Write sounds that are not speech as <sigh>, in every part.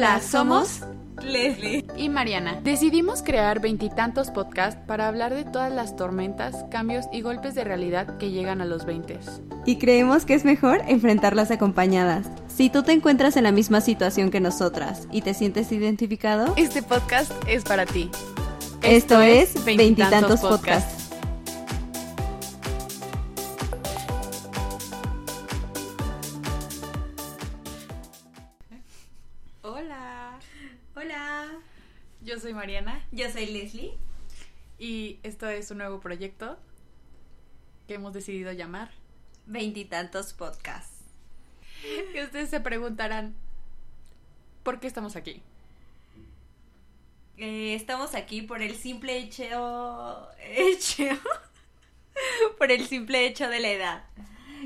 Hola, somos Leslie y Mariana. Decidimos crear veintitantos podcasts para hablar de todas las tormentas, cambios y golpes de realidad que llegan a los veintes. Y creemos que es mejor enfrentarlas acompañadas. Si tú te encuentras en la misma situación que nosotras y te sientes identificado, este podcast es para ti. Esto, es Veintitantos Podcasts. Yo Mariana. Yo soy Leslie. Y esto es un nuevo proyecto que hemos decidido llamar Veintitantos Podcasts. Y ustedes se preguntarán, ¿por qué estamos aquí? Eh, estamos aquí por el simple hecho... hecho... <laughs> por el simple hecho de la edad.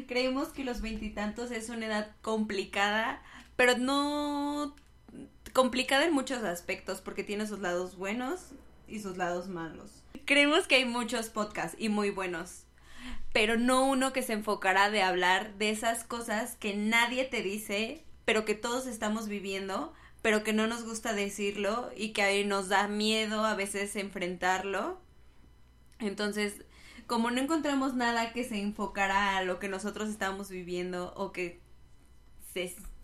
Creemos que los veintitantos es una edad complicada, pero no complicada en muchos aspectos porque tiene sus lados buenos y sus lados malos. Creemos que hay muchos podcasts y muy buenos, pero no uno que se enfocará de hablar de esas cosas que nadie te dice, pero que todos estamos viviendo, pero que no nos gusta decirlo y que nos da miedo a veces enfrentarlo. Entonces, como no encontramos nada que se enfocara a lo que nosotros estamos viviendo o que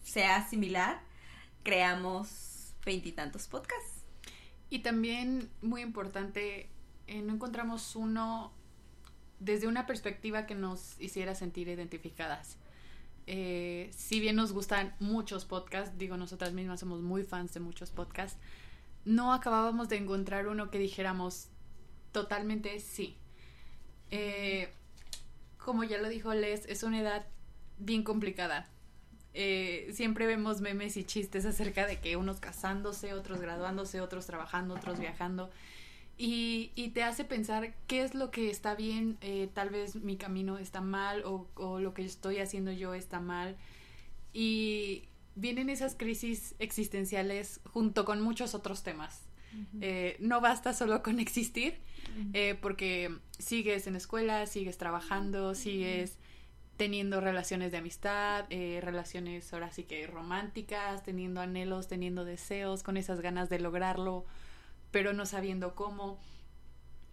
sea similar, creamos veintitantos podcasts. Y también, muy importante, eh, no encontramos uno desde una perspectiva que nos hiciera sentir identificadas. Eh, si bien nos gustan muchos podcasts, digo, nosotras mismas somos muy fans de muchos podcasts, no acabábamos de encontrar uno que dijéramos totalmente sí. Eh, como ya lo dijo Les, es una edad bien complicada. Eh, siempre vemos memes y chistes acerca de que unos casándose, otros graduándose, otros trabajando, otros viajando. Y, y te hace pensar qué es lo que está bien, eh, tal vez mi camino está mal o, o, lo que estoy haciendo yo está mal. Y vienen esas crisis existenciales junto con muchos otros temas. eh, no basta solo con existir, eh, porque sigues en escuela, sigues trabajando, sigues teniendo relaciones de amistad, eh, relaciones ahora sí que románticas, teniendo anhelos, teniendo deseos, con esas ganas de lograrlo, pero no sabiendo cómo.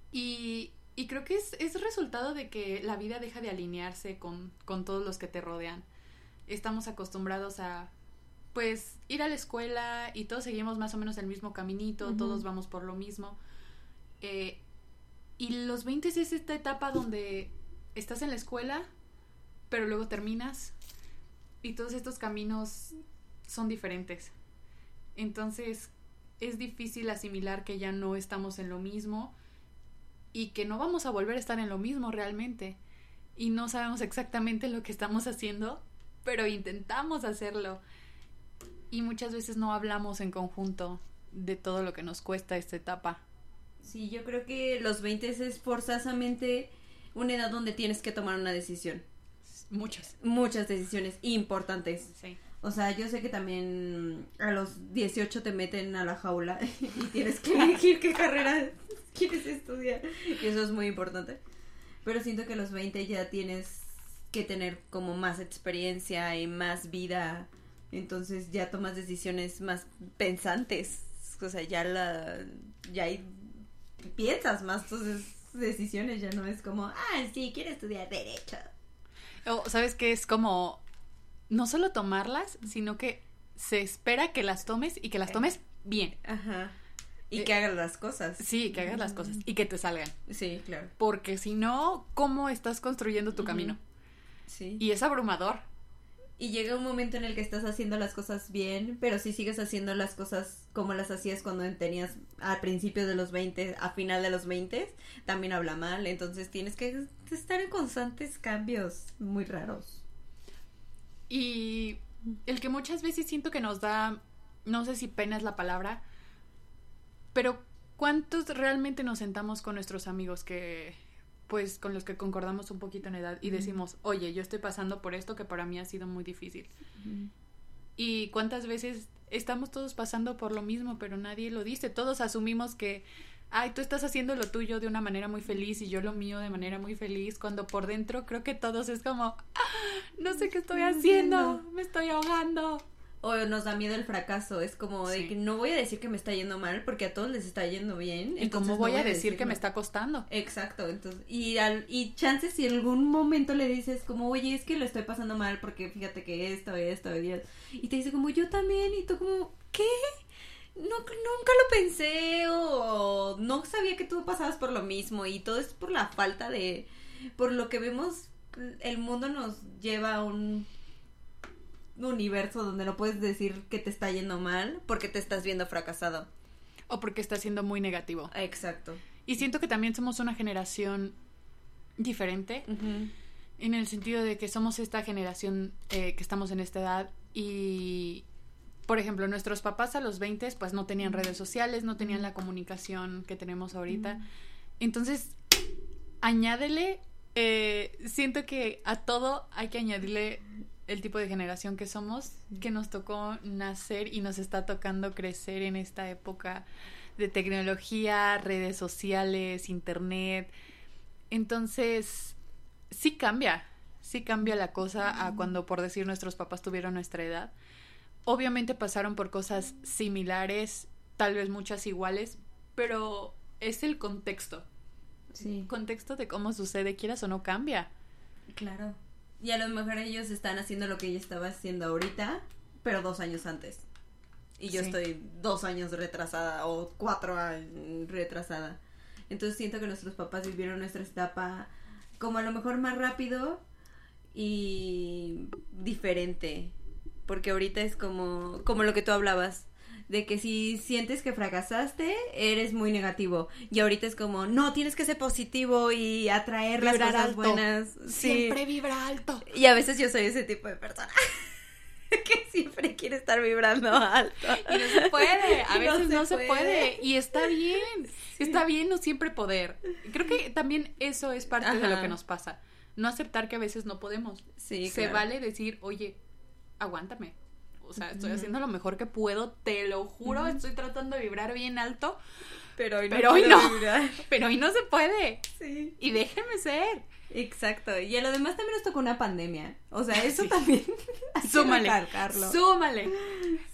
Y, y creo que es, es, resultado de que la vida deja de alinearse con, con todos los que te rodean. Estamos acostumbrados a, pues, ir a la escuela y todos seguimos más o menos el mismo caminito, uh -huh. todos vamos por lo mismo. Eh, y los 20 es esta etapa donde estás en la escuela, pero luego terminas y todos estos caminos son diferentes. Entonces es difícil asimilar que ya no estamos en lo mismo y que no vamos a volver a estar en lo mismo realmente. Y no sabemos exactamente lo que estamos haciendo, pero intentamos hacerlo. Y muchas veces no hablamos en conjunto de todo lo que nos cuesta esta etapa. Sí, yo creo que los 20 es forzosamente una edad donde tienes que tomar una decisión. Muchas. Muchas decisiones importantes. Sí. O sea, yo sé que también a los 18 te meten a la jaula <laughs> y tienes que <laughs> elegir qué carrera <laughs> quieres estudiar. Y eso es muy importante. Pero siento que a los 20 ya tienes que tener como más experiencia y más vida. Entonces ya tomas decisiones más pensantes. O sea, ya la ya hay, piensas más tus decisiones, ya no es como, ah, sí, quiero estudiar derecho. O, ¿sabes qué? Es como no solo tomarlas, sino que se espera que las tomes y que las tomes bien. Ajá. Y eh, que hagas las cosas. Sí, que hagas las cosas y que te salgan. Sí, claro. Porque si no, ¿cómo estás construyendo tu camino? Sí. Y es abrumador. Y llega un momento en el que estás haciendo las cosas bien, pero si sigues haciendo las cosas como las hacías cuando tenías al principio de los 20, a final de los 20, también habla mal. Entonces tienes que estar en constantes cambios muy raros. Y el que muchas veces siento que nos da, no sé si pena es la palabra, pero ¿cuántos realmente nos sentamos con nuestros amigos que, pues, con los que concordamos un poquito en edad y decimos, oye, yo estoy pasando por esto que para mí ha sido muy difícil? Uh -huh. Y cuántas veces estamos todos pasando por lo mismo, pero nadie lo dice, todos asumimos que ay, tú estás haciendo lo tuyo de una manera muy feliz y yo lo mío de manera muy feliz, cuando por dentro creo que todos es como, ah, no sé qué estoy haciendo, me estoy ahogando. O nos da miedo el fracaso. Es como de Sí. que no voy a decir que me está yendo mal porque a todos les está yendo bien. ¿Y cómo no voy a decir que me está costando? Exacto, entonces, y, al, y chances si en algún momento le dices como, oye, es que lo estoy pasando mal porque fíjate que esto, esto, y, y te dice como, yo también, y tú como, ¿qué? No, nunca lo pensé o no sabía que tú pasabas por lo mismo y todo es por la falta de, por lo que vemos, el mundo nos lleva a un universo donde no puedes decir que te está yendo mal porque te estás viendo fracasado. O porque está siendo muy negativo. Exacto. Y siento que también somos una generación diferente en el sentido de que somos esta generación eh, que estamos en esta edad y, por ejemplo, nuestros papás a los 20 pues no tenían redes sociales, no tenían la comunicación que tenemos ahorita. Entonces, añádele, eh, siento que a todo hay que añadirle el tipo de generación que somos, que nos tocó nacer y nos está tocando crecer en esta época de tecnología, redes sociales, internet. Entonces, sí cambia, sí cambia la cosa a cuando, por decir, nuestros papás tuvieron nuestra edad. Obviamente pasaron por cosas similares, tal vez muchas iguales, pero es el contexto. Sí. Contexto de cómo sucede, quieras o no cambia. Claro. Y a lo mejor ellos están haciendo lo que ella estaba haciendo ahorita, pero dos años antes. Y yo Sí. estoy dos años retrasada o cuatro años retrasada. Entonces siento que nuestros papás vivieron nuestra etapa como a lo mejor más rápido y diferente. Porque ahorita es como, como lo que tú hablabas. De que si sientes que fracasaste, eres muy negativo. Y ahorita es como, no, tienes que ser positivo y atraer las cosas alto. buenas. Sí. Siempre vibra alto. Y a veces yo soy ese tipo de persona <laughs> que siempre quiere estar vibrando alto. Y no se puede, a <laughs> no veces se no se puede. puede. Y está bien, está bien no siempre poder. Creo que también eso es parte de lo que nos pasa. No aceptar que a veces no podemos. Sí, Se claro. vale decir, oye, aguántame. O sea, estoy haciendo lo mejor que puedo, te lo juro, estoy tratando de vibrar bien alto, Pero hoy no. Pero hoy no. vibrar. <laughs> pero hoy no se puede. Sí. Y déjenme ser. Exacto. Y a lo demás también nos tocó una pandemia. O sea, eso <laughs> Sí. también. <laughs> Súmale. Súmale.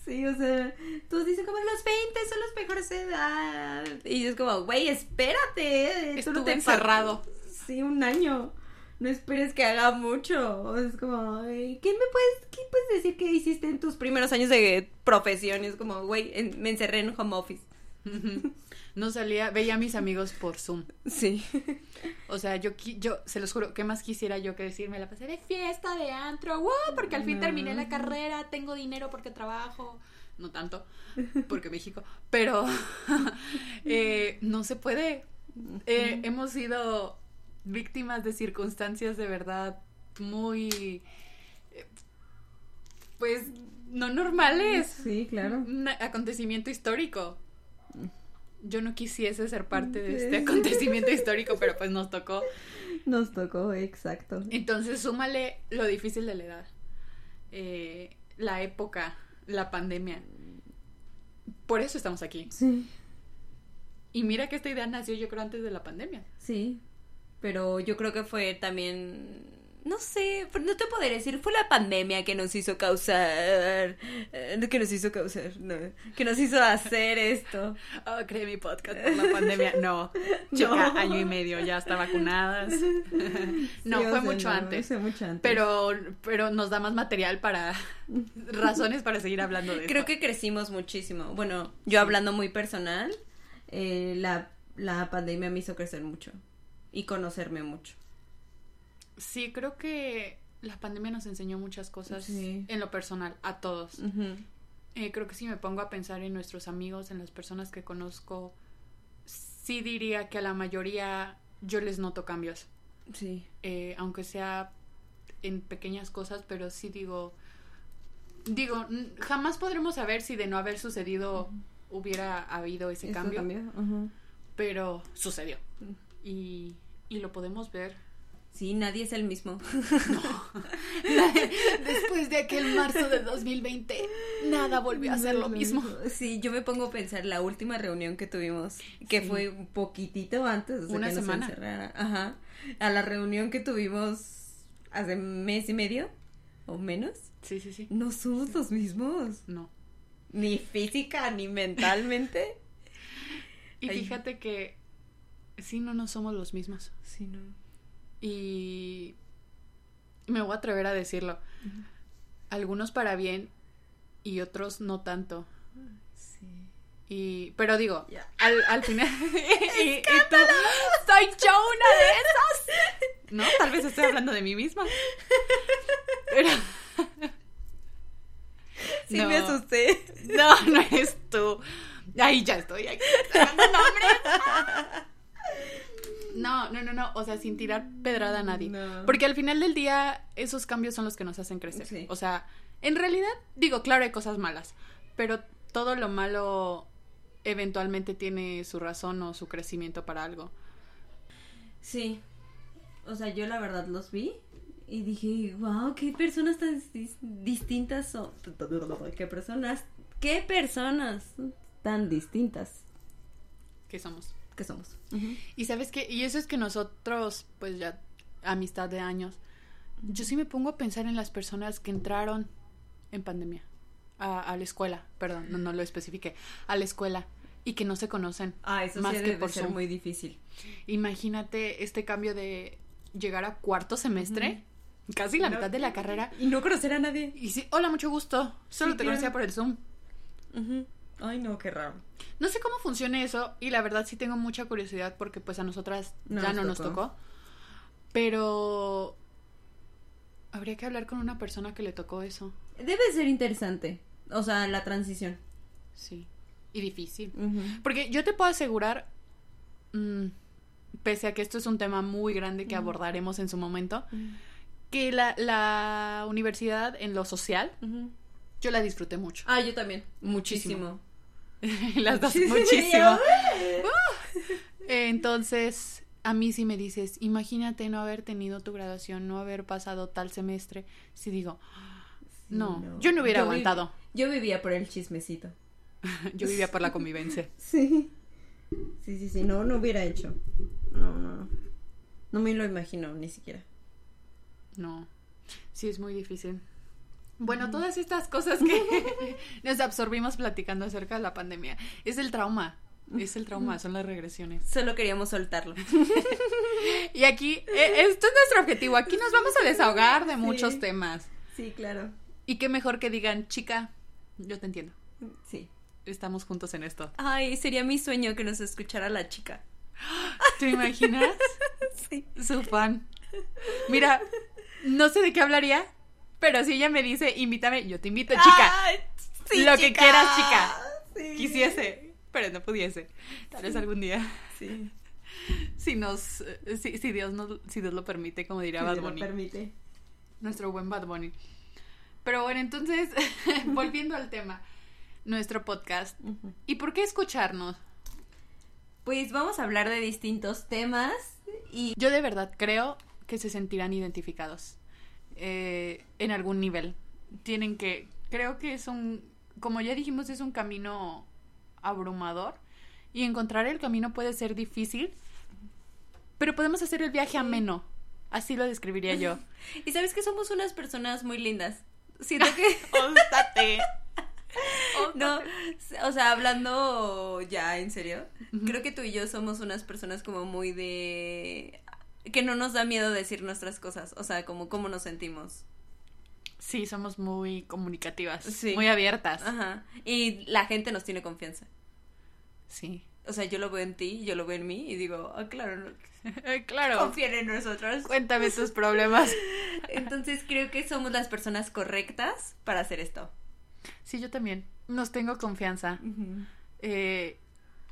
Sí, o sea, todos dicen como los 20 son los mejores de edad. Y es como, güey, espérate. tú Estuve no te encerrado. Sí, un año. No esperes que haga mucho. Es como, ay, ¿qué me puedes, qué puedes decir que hiciste en tus primeros años de profesión? Es como, güey, en- me encerré en home office. <laughs> No salía, veía a mis amigos por Zoom. Sí. O sea, yo, yo se los juro, ¿qué más quisiera yo que decir? Me la pasé de fiesta, de antro, ¡wow! Porque al fin terminé la carrera, tengo dinero porque trabajo. No tanto, porque México. Pero <laughs> eh, no se puede. Eh, hemos sido víctimas de circunstancias de verdad muy. Pues no normales. Sí, claro. Un acontecimiento histórico. Yo no quisiese ser parte de este <laughs> acontecimiento histórico, pero pues nos tocó. Nos tocó, exacto. Entonces, súmale lo difícil de la edad, eh, la época, la pandemia. Por eso estamos aquí. Sí. Y mira que esta idea nació yo creo antes de la pandemia. Sí. Pero yo creo que fue también. No sé, no te podré decir, fue la pandemia que nos hizo causar. eh, que nos hizo causar, no. Que nos hizo hacer esto. <laughs> Oh, creé mi podcast por la pandemia. No, <laughs> No. chica, año y medio, ya está vacunadas. <laughs> no, Sí, fue mucho no, antes. Fue mucho antes. Pero, pero nos da más material para razones para seguir hablando de Creo esto. que crecimos muchísimo. Bueno, yo hablando muy personal, eh, la, la pandemia me hizo crecer mucho y conocerme mucho. Sí, creo que la pandemia nos enseñó muchas cosas Sí. en lo personal, a todos. Eh, creo que si me pongo a pensar en nuestros amigos, en las personas que conozco, sí diría que a la mayoría yo les noto cambios. Sí. Eh, aunque sea en pequeñas cosas, pero sí digo, digo, jamás podremos saber si de no haber sucedido hubiera habido ese ¿Esto cambio, pero sucedió. Y, y lo podemos ver. Sí, nadie es el mismo. <laughs> Después de aquel marzo de 2020, nada volvió a ser lo mismo. Sí, yo me pongo a pensar la última reunión que tuvimos, que Sí. fue un poquitito antes de Una que nos semana. encerrara. Ajá. A la reunión que tuvimos hace mes y medio. o menos, Sí, sí, sí. no somos los mismos. No. Ni física ni mentalmente. Y Ay. fíjate que sí, no, no somos los mismos. Sí, no. Y me voy a atrever a decirlo. Algunos para bien y otros no tanto. Sí. Y, pero digo, al, al final. <laughs> <laughs> y, y tú, soy yo una de esas. No, tal vez estoy hablando de mí misma. Pero. <laughs> Sí No. me asusté. No, no eres tú. Ahí ya estoy aquí nombres. O sea, sin tirar pedrada a nadie. No. Porque al final del día, esos cambios son los que nos hacen crecer. Sí. O sea, en realidad, digo, claro, hay cosas malas. Pero todo lo malo eventualmente tiene su razón o su crecimiento para algo. Sí. O sea, yo la verdad los vi y dije, wow, qué personas tan dis- distintas son. <laughs> Qué personas, qué personas tan distintas que somos. Que somos. Y sabes qué, y eso es que nosotros, pues ya, amistad de años, yo sí me pongo a pensar en las personas que entraron en pandemia a, a la escuela, perdón, no, no lo especifique, a la escuela y que no se conocen. Ah, eso Más sí que debe por ser Zoom. muy difícil. Imagínate este cambio de llegar a cuarto semestre, casi la No. mitad de la carrera, Y no conocer a nadie. y sí, hola, mucho gusto, solo Sí, te claro. conocía por el Zoom. Ay, no, qué raro. No sé cómo funciona eso y la verdad sí tengo mucha curiosidad porque pues a nosotras No ya no nos tocó. tocó. Pero habría que hablar con una persona que le tocó eso. Debe ser interesante. O sea, la transición. Sí. Y difícil. Porque yo te puedo asegurar, mm, pese a que esto es un tema muy grande que abordaremos en su momento, que la, la universidad en lo social, yo la disfruté mucho. Ah, yo también. Muchísimo. Muchísimo. <laughs> Las dos Muchísimo. <laughs> Entonces, a mí si me dices, imagínate no haber tenido tu graduación, no haber pasado tal semestre, si digo, no, no. yo no hubiera Yo vi- aguantado. Yo vivía por el chismecito. <laughs> Yo vivía por la convivencia. Sí. Sí, sí, sí. No, no hubiera hecho. No, no, no. No me lo imagino ni siquiera. No, sí es muy difícil. Bueno, todas estas cosas que <laughs> nos absorbimos platicando acerca de la pandemia, es el trauma, es el trauma, son las regresiones. Solo queríamos soltarlo. <laughs> Y aquí, eh, esto es nuestro objetivo, aquí nos vamos a desahogar de Sí. muchos temas. Sí, claro. Y qué mejor que digan, chica, yo te entiendo, Sí. estamos juntos en esto. Ay, sería mi sueño que nos escuchara la chica. ¿Te imaginas? <laughs> Sí. Su fan. Mira, no sé de qué hablaría, pero si ella me dice, invítame, yo te invito, chica. Ay, sí, Lo que quieras, chica. Sí. Quisiese, pero no pudiese. Tal vez algún día. Sí. Si nos, si, si Dios nos, si Dios lo permite, como diría Si Bad me lo Bunny. permite. Nuestro buen Bad Bunny. Pero bueno, entonces, <laughs> volviendo al tema, nuestro podcast. ¿Y por qué escucharnos? Pues vamos a hablar de distintos temas y Yo de verdad creo que se sentirán identificados eh, en algún nivel. Tienen que, creo que es un, como ya dijimos, es un camino abrumador y encontrar el camino puede ser difícil, pero podemos hacer el viaje ameno. Así lo describiría yo. <laughs> y sabes que somos unas personas muy lindas. Siento <laughs> que Óstate. <laughs> no, o sea, hablando ya en serio, creo que tú y yo somos unas personas como muy de que no nos da miedo decir nuestras cosas, o sea, como cómo nos sentimos. Sí, somos muy comunicativas, Sí. muy abiertas. Ajá. Y la gente nos tiene confianza. Sí. O sea, yo lo veo en ti, yo lo veo en mí y digo, ah, claro, no, <laughs> claro. confíen en nosotros. Cuéntame tus <laughs> problemas. Entonces creo que somos las personas correctas para hacer esto. Sí, yo también. Nos tengo confianza. Eh,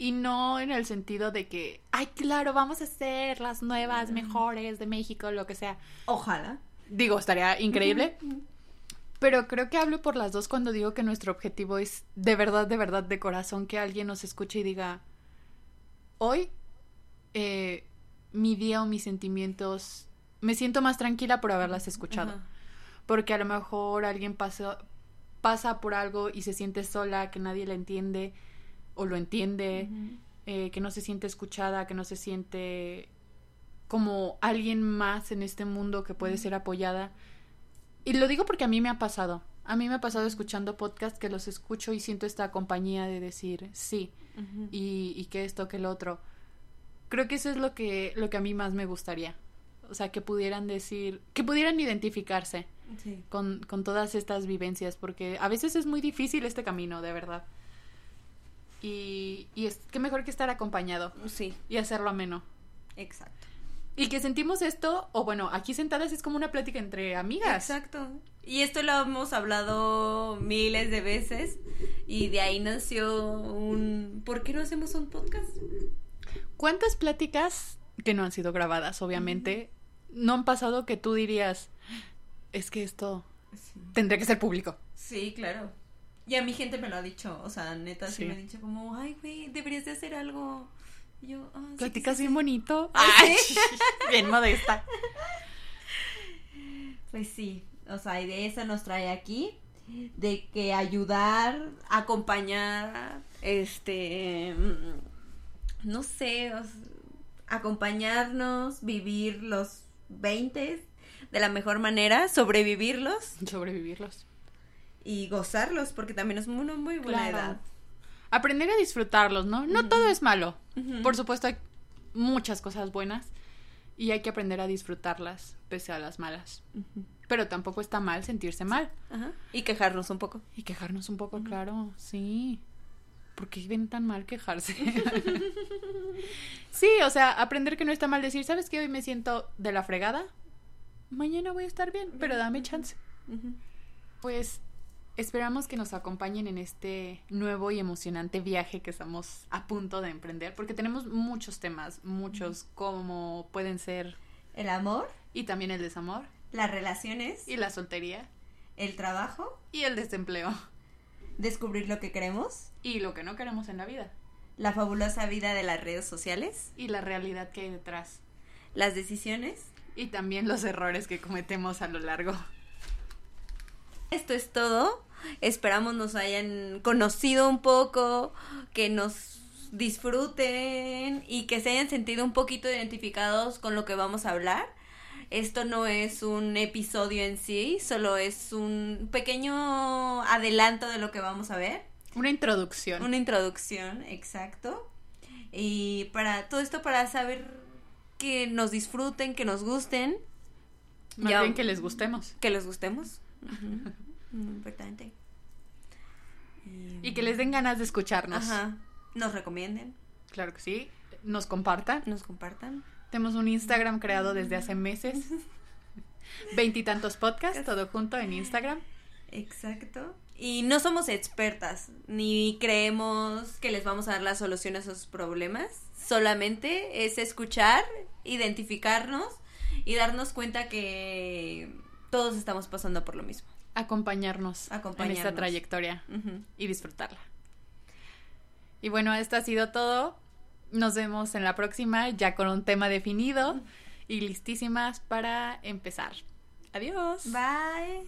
y no en el sentido de que, ay, claro, vamos a ser las nuevas, mejores de México, lo que sea. Ojalá. Digo, estaría increíble. Pero creo que hablo por las dos cuando digo que nuestro objetivo es de verdad, de verdad, de corazón, que alguien nos escuche y diga, hoy eh, mi día o mis sentimientos, me siento más tranquila por haberlas escuchado porque a lo mejor alguien pasa, pasa por algo y se siente sola, que nadie la entiende o lo entiende, eh, que no se siente escuchada, que no se siente como alguien más en este mundo que puede ser apoyada. y lo digo porque a mí me ha pasado. A mí me ha pasado escuchando podcasts que los escucho y siento esta compañía de decir sí y, y que esto, que el otro. Creo que eso es lo que, lo que a mí más me gustaría. O sea, que pudieran decir, que pudieran identificarse Sí. con, con todas estas vivencias, porque a veces es muy difícil este camino, de verdad. Y, y es que mejor que estar acompañado Sí, y hacerlo ameno. exacto. Y que sentimos esto, o bueno, aquí sentadas es como una plática entre amigas. Exacto. Y esto lo hemos hablado miles de veces y de ahí nació un... ¿Por qué no hacemos un podcast? ¿Cuántas pláticas que no han sido grabadas, obviamente, no han pasado que tú dirías, es que esto tendría que ser público? Sí, claro. Y a mi gente me lo ha dicho, o sea, neta sí, Sí. me ha dicho como, ay, güey, deberías de hacer algo. Y yo, ah, Platicas sí, bien sí. bonito. <laughs> Ah, Ay, <laughs> bien modesta. Pues sí, o sea, y de eso nos trae aquí, de que ayudar, acompañar, este, mm, no sé, o acompañarnos, vivir los 20 de la mejor manera, sobrevivirlos Sobrevivirlos. Y gozarlos, porque también es una muy buena Claro. edad. Aprender a disfrutarlos, ¿no? No todo es malo. Por supuesto, hay muchas cosas buenas y hay que aprender a disfrutarlas pese a las malas. Pero tampoco está mal sentirse mal Ajá. Y quejarnos un poco. y quejarnos un poco, claro, sí. ¿Por qué ven tan mal quejarse? <laughs> sí, o sea, aprender que no está mal decir, ¿sabes qué? Hoy me siento de la fregada. Mañana voy a estar bien, pero dame chance. Pues esperamos que nos acompañen en este nuevo y emocionante viaje que estamos a punto de emprender, porque tenemos muchos temas, muchos como pueden ser El amor, y también el desamor. Las relaciones, y la soltería. El trabajo, y el desempleo. Descubrir lo que queremos, y lo que no queremos en la vida. La fabulosa vida de las redes sociales, y la realidad que hay detrás. Las decisiones. y también los errores que cometemos a lo largo. Esto es todo. Esperamos nos hayan conocido un poco, que nos disfruten y que se hayan sentido un poquito identificados con lo que vamos a hablar. Esto no es un episodio en sí, solo es un pequeño adelanto de lo que vamos a ver. Una introducción. Una introducción, exacto. Y para todo esto para saber que nos disfruten, que nos gusten, Más ya- bien que les gustemos. que les gustemos. <laughs> Muy importante. Y que les den ganas de escucharnos. Ajá. Nos recomienden, Claro que sí. Nos compartan. nos compartan. Tenemos un Instagram creado desde hace meses. <laughs> Veintitantos podcasts, todo junto en Instagram. Exacto. Y no somos expertas, ni creemos que les vamos a dar la solución a sus problemas. Solamente es escuchar, identificarnos y darnos cuenta que todos estamos pasando por lo mismo. Acompañarnos, en esta trayectoria y disfrutarla. Y bueno, esto ha sido todo. Nos vemos en la próxima, ya con un tema definido y listísimas para empezar. Adiós. Bye.